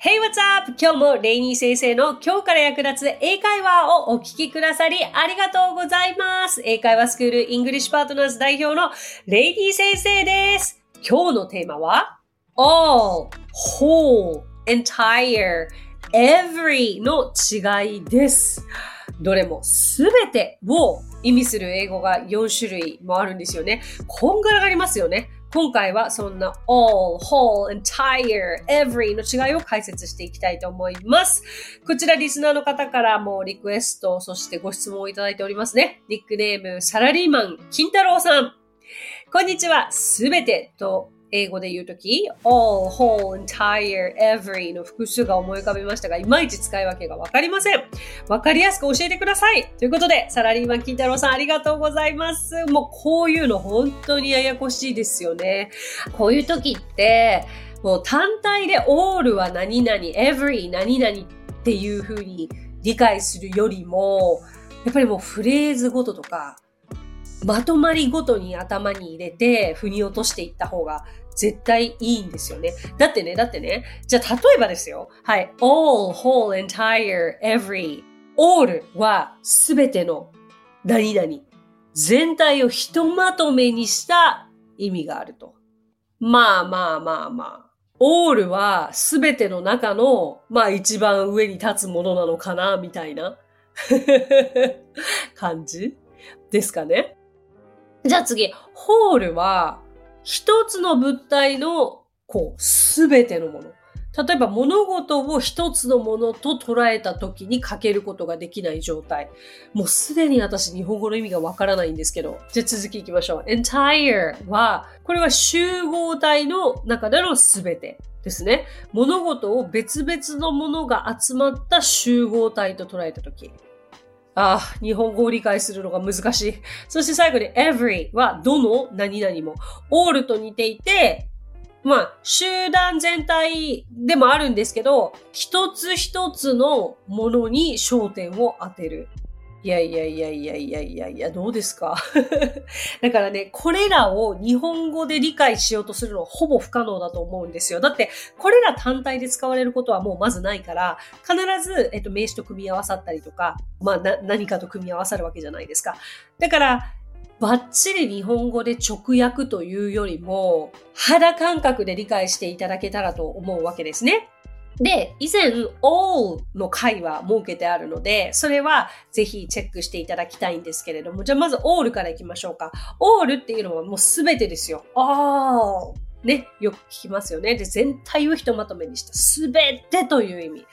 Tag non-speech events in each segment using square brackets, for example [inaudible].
Hey, what's up? 今日もレイニー先生の今日から役立つ英会話をお聞きくださりありがとうございます。英会話スクールイングリッシュパートナーズ代表のレイニー先生です。今日のテーマは all, whole, entire, every の違いです。どれもすべてを意味する英語が4種類もあるんですよね。こんがらがりますよね。今回はそんな all, whole, entire, every の違いを解説していきたいと思います。こちらリスナーの方からもリクエスト、そしてご質問をいただいておりますね。ニックネームサラリーマン金太郎さん。こんにちは。すべてと英語で言うとき、all, whole, entire, every の複数が思い浮かべましたが、いまいち使い分けがわかりません。わかりやすく教えてください。ということで、サラリーマン金太郎さんありがとうございます。もうこういうの本当にややこしいですよね。こういう時って、もう単体で all は何々、every 何々っていう風に理解するよりも、やっぱりもうフレーズごととか、まとまりごとに頭に入れて、腑に落としていった方が絶対いいんですよね。だってね、だってね、じゃあ例えばですよ。はい。all, whole, entire, every. all はすべての何々。全体をひとまとめにした意味があると。まあまあまあまあ。all はすべての中の、まあ一番上に立つものなのかな、みたいな [laughs] 感じですかね。じゃあ次、ホールは一つの物体の、こう、すべてのもの。例えば物事を一つのものと捉えた時にかけることができない状態。もうすでに私日本語の意味がわからないんですけど。じゃあ続きいきましょう。entire は、これは集合体の中でのすべてですね。物事を別々のものが集まった集合体と捉えた時。ああ、日本語を理解するのが難しい。そして最後に every はどの何々も all と似ていて、まあ、集団全体でもあるんですけど、一つ一つのものに焦点を当てる。いやいやいやいやいやいやいや、どうですか？[laughs] だからね、これらを日本語で理解しようとするのはほぼ不可能だと思うんですよ。だって、これら単体で使われることはもうまずないから、必ず、えっと、名詞と組み合わさったりとか、まあ、何かと組み合わさるわけじゃないですか。だから、バッチリ日本語で直訳というよりも、肌感覚で理解していただけたらと思うわけですね。で、以前、all の回は設けてあるので、それはぜひチェックしていただきたいんですけれども、じゃあまず all から行きましょうか。all っていうのはもうすべてですよ。all ね、よく聞きますよね。で、全体をひとまとめにしたすべてという意味。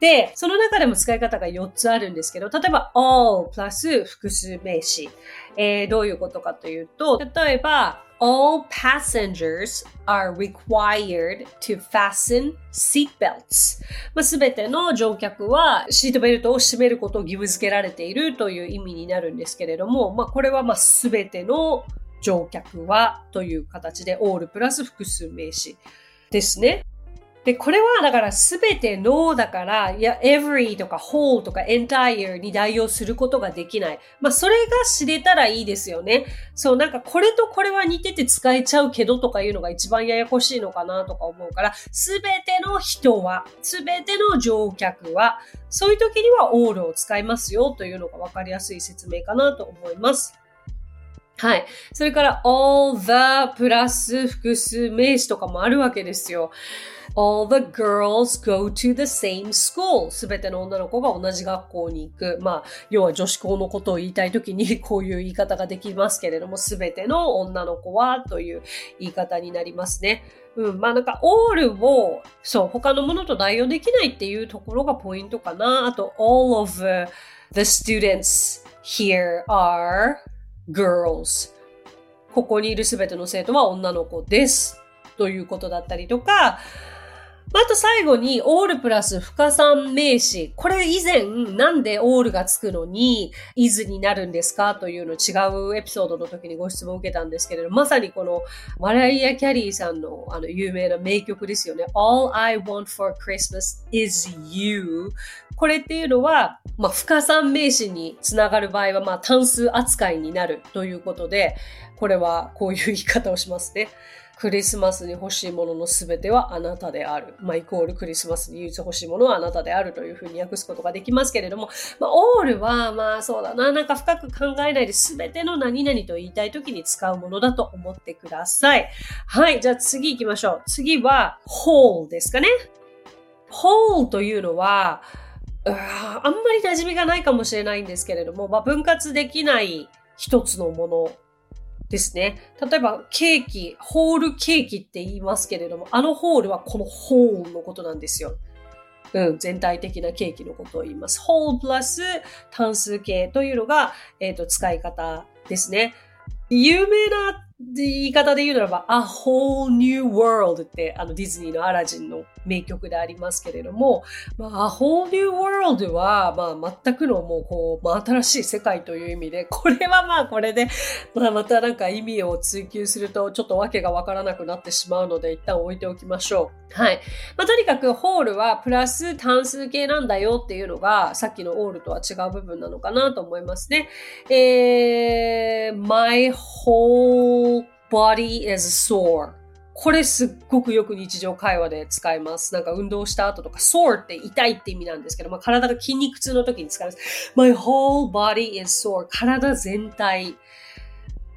で、その中でも使い方が4つあるんですけど、例えば all プラス複数名詞。えーどういうことかというと、例えば all passengers are required to fasten seatbelts。まあ、すべての乗客はシートベルトを締めることを義務付けられているという意味になるんですけれども、まあ、これはまあすべての乗客はという形で all プラス複数名詞ですね。で、これはだからすべてのだから、いや、every とか whole とか entire に代用することができない。まあ、それが知れたらいいですよね。そう、なんかこれとこれは似てて使えちゃうけどとかいうのが一番ややこしいのかなとか思うから、すべての人は、すべての乗客は、そういう時には all を使いますよというのがわかりやすい説明かなと思います。はい。それから all the プラス複数名詞とかもあるわけですよ。all the girls go to the same school. すべての女の子が同じ学校に行く。まあ、要は女子校のことを言いたいときに [laughs] こういう言い方ができますけれども、すべての女の子はという言い方になりますね。うん。まあなんか all を、そう、他のものと代用できないっていうところがポイントかな。あと all of the students here are girls. ここにいるすべての生徒は女の子です。ということだったりとか、あと最後に all プラス不可算名詞。これ以前なんで all がつくのに is になるんですかというの違うエピソードの時にご質問を受けたんですけれど、まさにこのマライア・キャリーさんのあの有名な名曲ですよね。All I want for Christmas is you. これっていうのは、まあ、不可算名詞につながる場合は、まあ、単数扱いになるということで、これはこういう言い方をしますね。クリスマスに欲しいもののすべてはあなたである。まあ、イコールクリスマスに唯一欲しいものはあなたであるというふうに訳すことができますけれども、まあ、オールは、まあそうだな、なんか深く考えないで全ての何々と言いたいときに使うものだと思ってください。はい、じゃあ次行きましょう。次は whole ですかね。whole というのは、あんまり馴染みがないかもしれないんですけれども、まあ、分割できない一つのものですね。例えば、ケーキ、ホールケーキって言いますけれども、あのホールはこのホーンのことなんですよ。うん、全体的なケーキのことを言います。ホールプラス単数形というのが、えっ、ー、と、使い方ですね。有名な言い方で言うならば、A Whole New World ってあのディズニーのアラジンの名曲でありますけれども、まあ、A Whole New World は、まあ、全くのもうこう、まあ、新しい世界という意味で、これはまあこれで、まあ、またなんか意味を追求するとちょっとわけがわからなくなってしまうので、一旦置いておきましょう。はい。まあ、とにかくホールはプラス単数形なんだよっていうのが、さっきのオールとは違う部分なのかなと思いますね。えー、my whole body is sore これすっごくよく日常会話で使います。なんか運動した後とか、sore って痛いって意味なんですけど、まあ、体が筋肉痛の時に使います。My whole body is sore 体全体。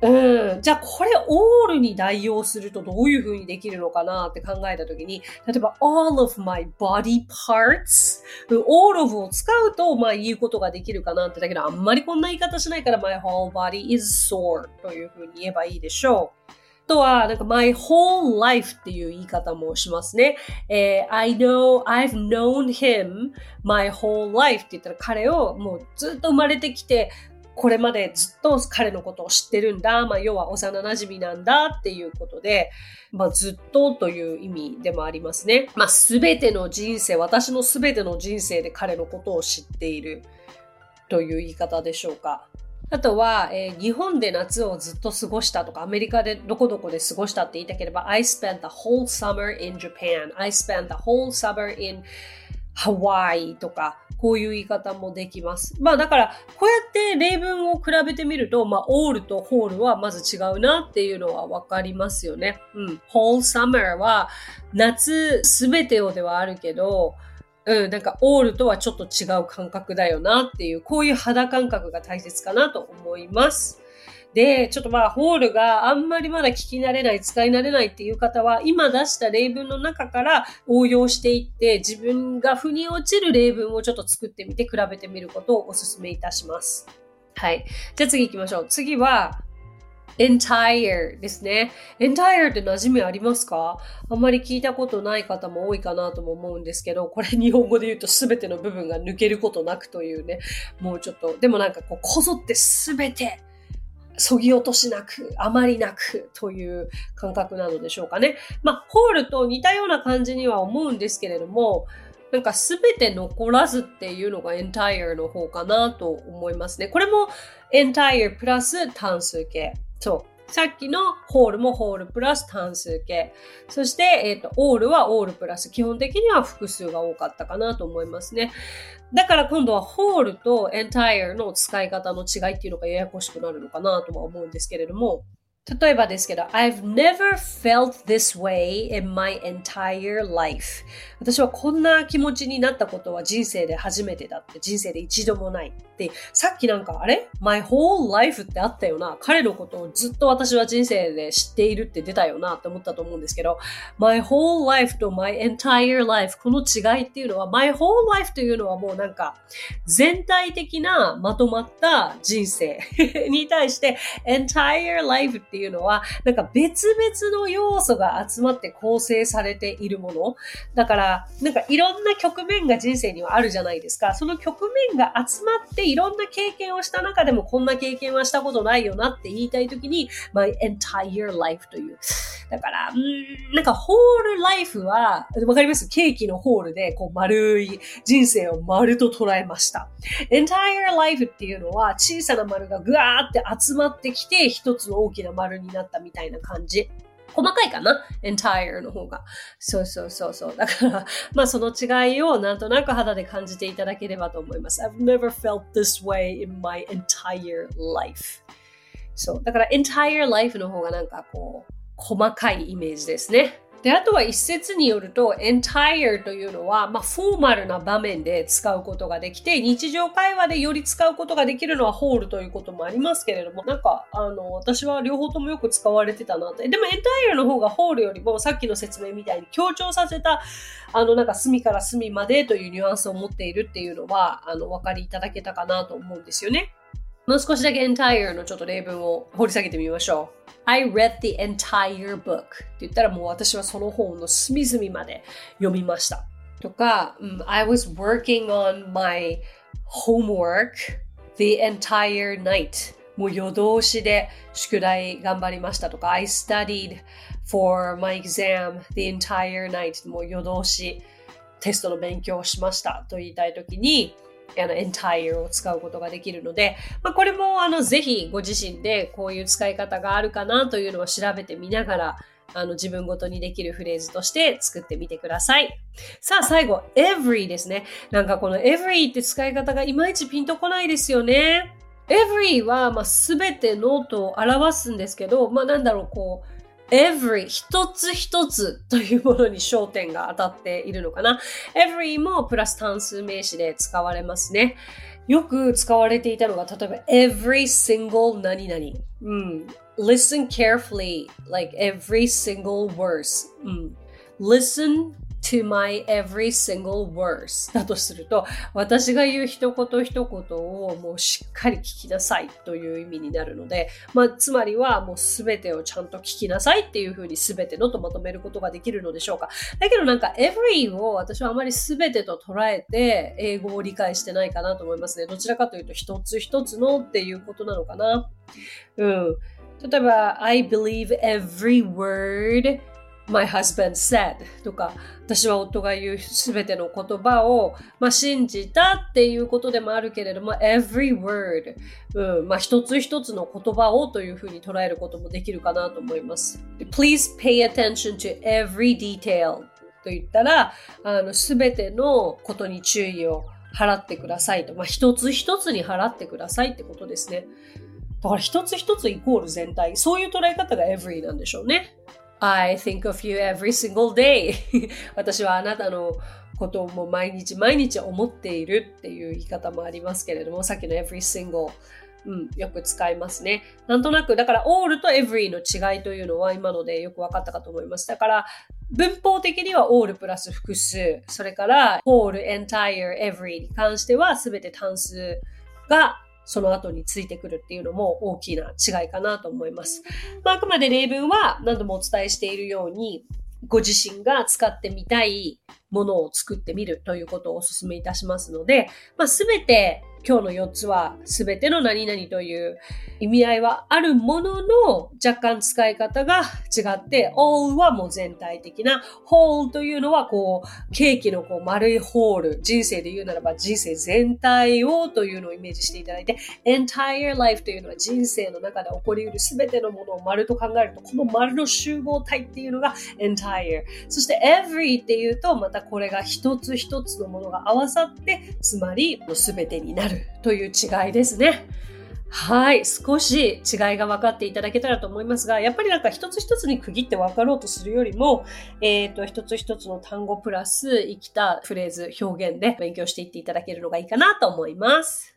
うん。じゃあこれオールに代用するとどういう風にできるのかなって考えたときに、例えば all of my body parts all of を使うとまあ言うことができるかなってだけどあんまりこんな言い方しないから my whole body is sore という風に言えばいいでしょう。とは、なんか my whole life っていう言い方もしますね。えー、I know, I've known him my whole life って言ったら彼をもうずっと生まれてきてこれまでずっと彼のことを知ってるんだ。まあ、要は幼馴染なんだっていうことで、まあ、ずっとという意味でもありますね。まあ、すべての人生、私のすべての人生で彼のことを知っているという言い方でしょうか。あとは、えー、日本で夏をずっと過ごしたとか、アメリカでどこどこで過ごしたって言いたければ、I spent the whole summer in Japan. I spent the whole summer in Hawaii とか、こういう言い方もできます。まあだから、こうやって例文を比べてみると、まあ、オールとホールはまず違うなっていうのはわかりますよね。うん。whole summer は夏すべてをではあるけど、うん、なんかオールとはちょっと違う感覚だよなっていう、こういう肌感覚が大切かなと思います。で、ちょっとまあ、ホールがあんまりまだ聞き慣れない、使い慣れないっていう方は、今出した例文の中から応用していって、自分が腑に落ちる例文をちょっと作ってみて比べてみることをお勧めいたします。はい。じゃあ次行きましょう。次は、entire ですね。entire って馴染みありますか？あんまり聞いたことない方も多いかなとも思うんですけど、これ日本語で言うと全ての部分が抜けることなくというね、もうちょっと、でもなんかこう、こぞって全てそぎ落としなく、あまりなくという感覚なのでしょうかね。まあ、ホールと似たような感じには思うんですけれども、なんかすべて残らずっていうのが entire の方かなと思いますね。これも entire プラス単数形。そう。さっきのホールもホールプラス単数形。そして、えっ、ー、と、オールはオールプラス。基本的には複数が多かったかなと思いますね。だから今度はホールとエンタイアの使い方の違いっていうのがややこしくなるのかなとは思うんですけれども、例えばですけど、I've never felt this way in my entire life. 私はこんな気持ちになったことは人生で初めてだって、人生で一度もないって、さっきなんかあれ ?my whole life ってあったよな。彼のことをずっと私は人生で知っているって出たよなって思ったと思うんですけど、my whole life と my entire life この違いっていうのは、my whole life というのはもうなんか全体的なまとまった人生 [laughs] に対して entire life っていうのは、なんか別々の要素が集まって構成されているもの。だから、なんかいろんな局面が人生にはあるじゃないですか。その局面が集まっていろんな経験をした中でもこんな経験はしたことないよなって言いたいときに、my entire life という。だから、んなんかホールライフは、わかります？ケーキのホールでこう丸い人生を丸と捉えました。entire life っていうのは小さな丸がぐわーって集まってきて一つの大きな丸になったみたいな感じ。細かいかな ?entire の方が。そうそうそうそう。だから、[laughs] まあその違いをなんとなく肌で感じていただければと思います。I've never felt this way in my entire life. そう。だから entire life の方がなんかこう、細かいイメージですね。で、あとは一説によると、entire というのは、まあ、フォーマルな場面で使うことができて、日常会話でより使うことができるのは whole ということもありますけれども、なんか、あの、私は両方ともよく使われてたなって。でも、entire の方が whole よりも、さっきの説明みたいに強調させた、あの、なんか、隅から隅までというニュアンスを持っているっていうのは、あの、お分かりいただけたかなと思うんですよね。もう少しだけ entire のちょっと例文を掘り下げてみましょう。I read the entire book って言ったらもう私はその本の隅々まで読みました。とか、I was working on my homework the entire night もう夜通しで宿題頑張りましたとか I studied for my exam the entire night もう夜通しテストの勉強をしましたと言いたいときにあの、entire を使うことができるので、まあ、これも、あの、ぜひご自身でこういう使い方があるかなというのを調べてみながら、あの、自分ごとにできるフレーズとして作ってみてください。さあ、最後、every ですね。なんかこの every って使い方がいまいちピンとこないですよね。every は、まあ、すべてのと表すんですけど、まあ、なんだろう、こう、every 一つ一つというものに焦点が当たっているのかな。every もプラス単数名詞で使われますね。よく使われていたのが、例えば every single 何々。うん。listen carefully, like every single verse. うん。listen to my every single words だとすると、私が言う一言一言をもうしっかり聞きなさいという意味になるので、まあ、つまりはもうすべてをちゃんと聞きなさいっていうふうにすべてのとまとめることができるのでしょうか。だけどなんか every を私はあまりすべてと捉えて英語を理解してないかなと思いますね。どちらかというと一つ一つのっていうことなのかな。うん。例えば、I believe every word my husband said とか、私は夫が言うすべての言葉を、まあ、信じたっていうことでもあるけれども、every word、うんまあ、一つ一つの言葉をというふうに捉えることもできるかなと思います。Please pay attention to every detail と言ったら、あの、すべてのことに注意を払ってくださいと。まあ、一つ一つに払ってくださいってことですね。だから一つ一つイコール全体。そういう捉え方が every なんでしょうね。I think of you every single day [laughs] 私はあなたのことをもう毎日毎日思っているっていう言い方もありますけれども、さっきの every single うん、よく使いますね。なんとなく、だから all と every の違いというのは今のでよく分かったかと思います。だから、文法的には all プラス複数、それから whole, entire, every に関しては全て単数がその後についてくるっていうのも大きな違いかなと思います。まあ、あくまで例文は何度もお伝えしているように、ご自身が使ってみたいものを作ってみるということをお勧めいたしますので、まあ、すべて今日の4つは全ての何々という意味合いはあるものの若干使い方が違って all はもう全体的な whole というのはこうケーキのこう丸いホール人生で言うならば人生全体をというのをイメージしていただいて entire life というのは人生の中で起こり得る全てのものを丸と考えるとこの丸の集合体っていうのが entire そして every っていうとまたこれが一つ一つのものが合わさってつまり全てになる。るという違いですね。はい。少し違いが分かっていただけたらと思いますが、やっぱりなんか一つ一つに区切って分かろうとするよりも、えっ、ー、と、一つ一つの単語プラス生きたフレーズ、表現で勉強していっていただけるのがいいかなと思います。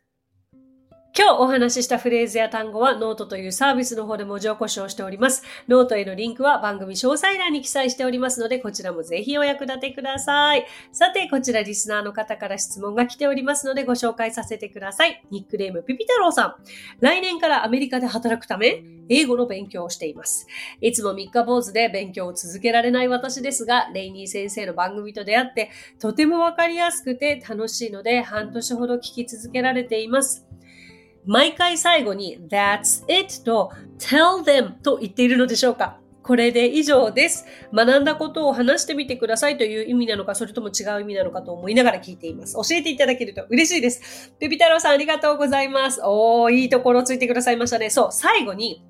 今日お話ししたフレーズや単語はノートというサービスの方で文字起こしをしております。ノートへのリンクは番組詳細欄に記載しておりますので、こちらもぜひお役立てください。さて、こちらリスナーの方から質問が来ておりますのでご紹介させてください。ニックネームピピ太郎さん。来年からアメリカで働くため、英語の勉強をしています。いつも三日坊主で勉強を続けられない私ですが、レイニー先生の番組と出会って、とてもわかりやすくて楽しいので、半年ほど聞き続けられています。毎回最後に That's it と Tell them と言っているのでしょうか？これで以上です。学んだことを話してみてくださいという意味なのか、それとも違う意味なのかと思いながら聞いています。教えていただけると嬉しいです。ペピ太郎さんありがとうございます。おー、いいところついてくださいましたね。そう、最後に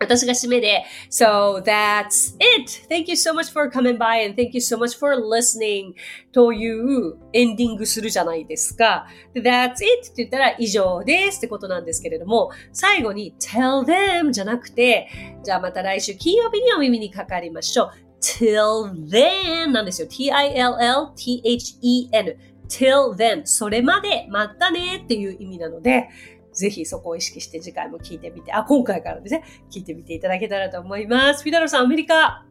私が締めで、So that's it! Thank you so much for coming by and thank you so much for listening というエンディングするじゃないですか。That's it! って言ったら以上ですってことなんですけれども、最後に tell them じゃなくて、じゃあまた来週金曜日にお耳にかかりましょう。till then なんですよ。t-i-l-l-t-h-e-n till then それまで待ったねっていう意味なので、ぜひそこを意識して次回も聞いてみて、あ、今回からですね、聞いてみていただけたらと思います。フィダロさん、アメリカ、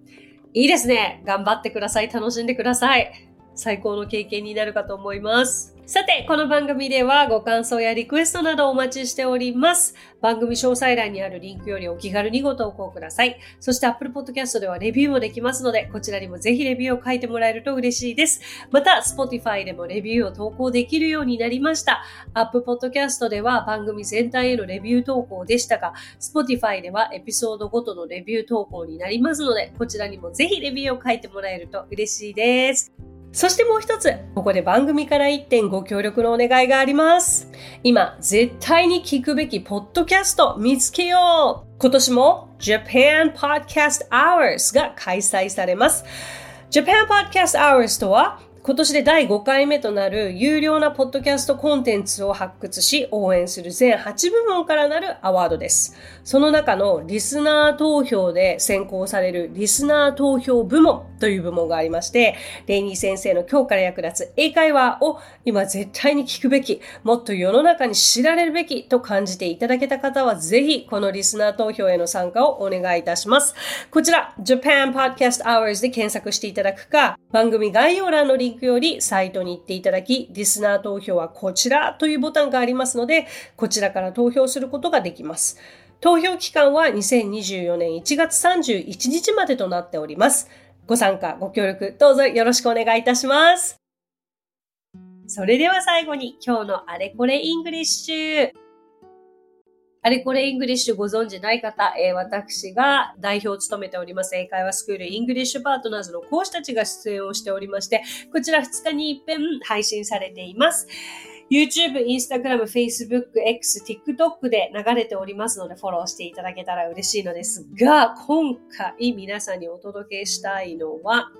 いいですね。頑張ってください。楽しんでください。最高の経験になるかと思います。さて、この番組ではご感想やリクエストなどお待ちしております。番組詳細欄にあるリンクよりお気軽にご投稿ください。そして Apple Podcast ではレビューもできますので、こちらにもぜひレビューを書いてもらえると嬉しいです。また、Spotify でもレビューを投稿できるようになりました。Apple Podcast では番組全体へのレビュー投稿でしたが、Spotify ではエピソードごとのレビュー投稿になりますので、こちらにもぜひレビューを書いてもらえると嬉しいです。そしてもう一つ、ここで番組から1点ご協力のお願いがあります。今、絶対に聞くべきポッドキャスト見つけよう今年も Japan Podcast Hours が開催されます。Japan Podcast Hours とは今年で第5回目となる有料なポッドキャストコンテンツを発掘し応援する全8部門からなるアワードです。その中のリスナー投票で選考されるリスナー投票部門という部門がありまして、レイニー先生の今日から役立つ英会話を今絶対に聞くべき、もっと世の中に知られるべきと感じていただけた方はぜひこのリスナー投票への参加をお願いいたします。こちら Japan Podcast Hours で検索していただくか、番組概要欄のリンクよりサイトに行っていただき、リスナー投票はこちらというボタンがありますので、こちらから投票することができます。投票期間は2024年1月31日までとなっております。ご参加、ご協力、どうぞよろしくお願いいたします。それでは最後に今日のあれこれイングリッシュ。あれこれイングリッシュご存知ない方、えー、私が代表を務めております英会話スクールイングリッシュパートナーズの講師たちが出演をしておりまして、こちら2日に一遍配信されています。YouTube、Instagram、Facebook、X、TikTok で流れておりますのでフォローしていただけたら嬉しいのですが、今回皆さんにお届けしたいのは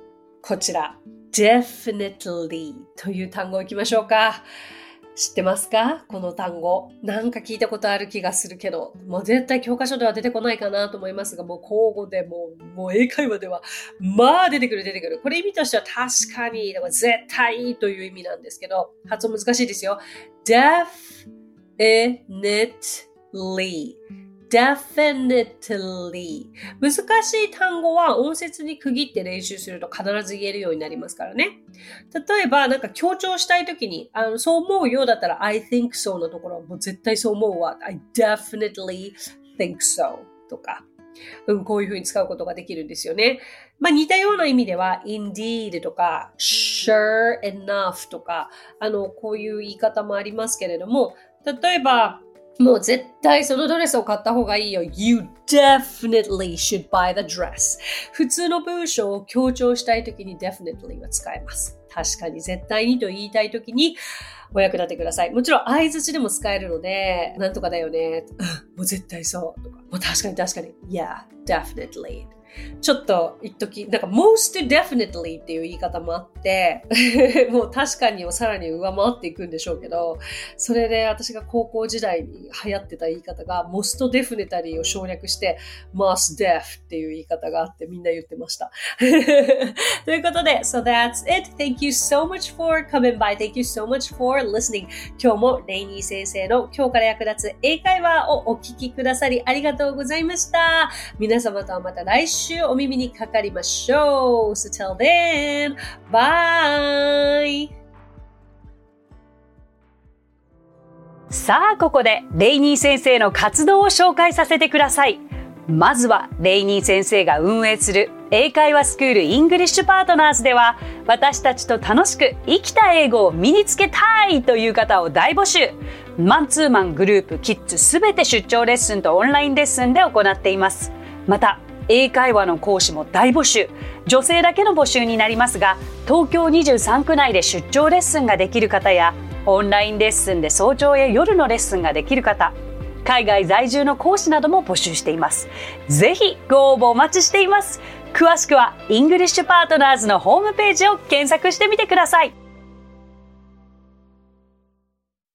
こちら definitely という単語をいきましょうか。知ってますか？この単語。なんか聞いたことある気がするけど、もう絶対教科書では出てこないかなと思いますが、もう口語でもう、もう英会話では、まあ出てくる出てくる。これ意味としては確かに、絶対という意味なんですけど、発音難しいですよ。definitely definitely 難しい単語は音節に区切って練習すると必ず言えるようになりますからね。例えば、なんか強調したいときに、あの、そう思うようだったら I think so のところはもう絶対そう思うわ。I definitely think so とか。うん、こういうふうに使うことができるんですよね。まあ似たような意味では indeed とか sure enough とか、あの、こういう言い方もありますけれども、例えば、もう絶対そのドレスを買った方がいいよ。You definitely should buy the dress. 普通の文章を強調したいときに definitely は使えます。確かに絶対にと言いたいときにお役立てください。もちろん相づちでも使えるので、なんとかだよね。[laughs] もう絶対そうとか。もう確かに確かに。Yeah, definitely. ちょっと一時なんか most definitely っていう言い方もあって [laughs] もう確かにをさらに上回っていくんでしょうけど、それで私が高校時代に流行ってた言い方が most definitely を省略して most def っていう言い方があってみんな言ってました。[laughs] ということで、so that's it. Thank you so much for coming by. Thank you so much for listening. 今日もレイニー先生の今日から役立つ英会話をお聞きくださりありがとうございました。皆様とはまた来週週お耳にかかりましょう。So till then, bye! さあ、ここでレイニー先生の活動を紹介させてください。まずは、レイニー先生が運営する英会話スクールイングリッシュパートナーズでは、私たちと楽しく生きた英語を身につけたいという方を大募集。マンツーマングループ、キッズすべて出張レッスンとオンラインレッスンで行っています。また、英会話の講師も大募集女性だけの募集になりますが東京23区内で出張レッスンができる方やオンラインレッスンで早朝や夜のレッスンができる方海外在住の講師なども募集しています。ぜひご応募お待ちしています。詳しくはイングリッシュパートナーズのホームページを検索してみてください。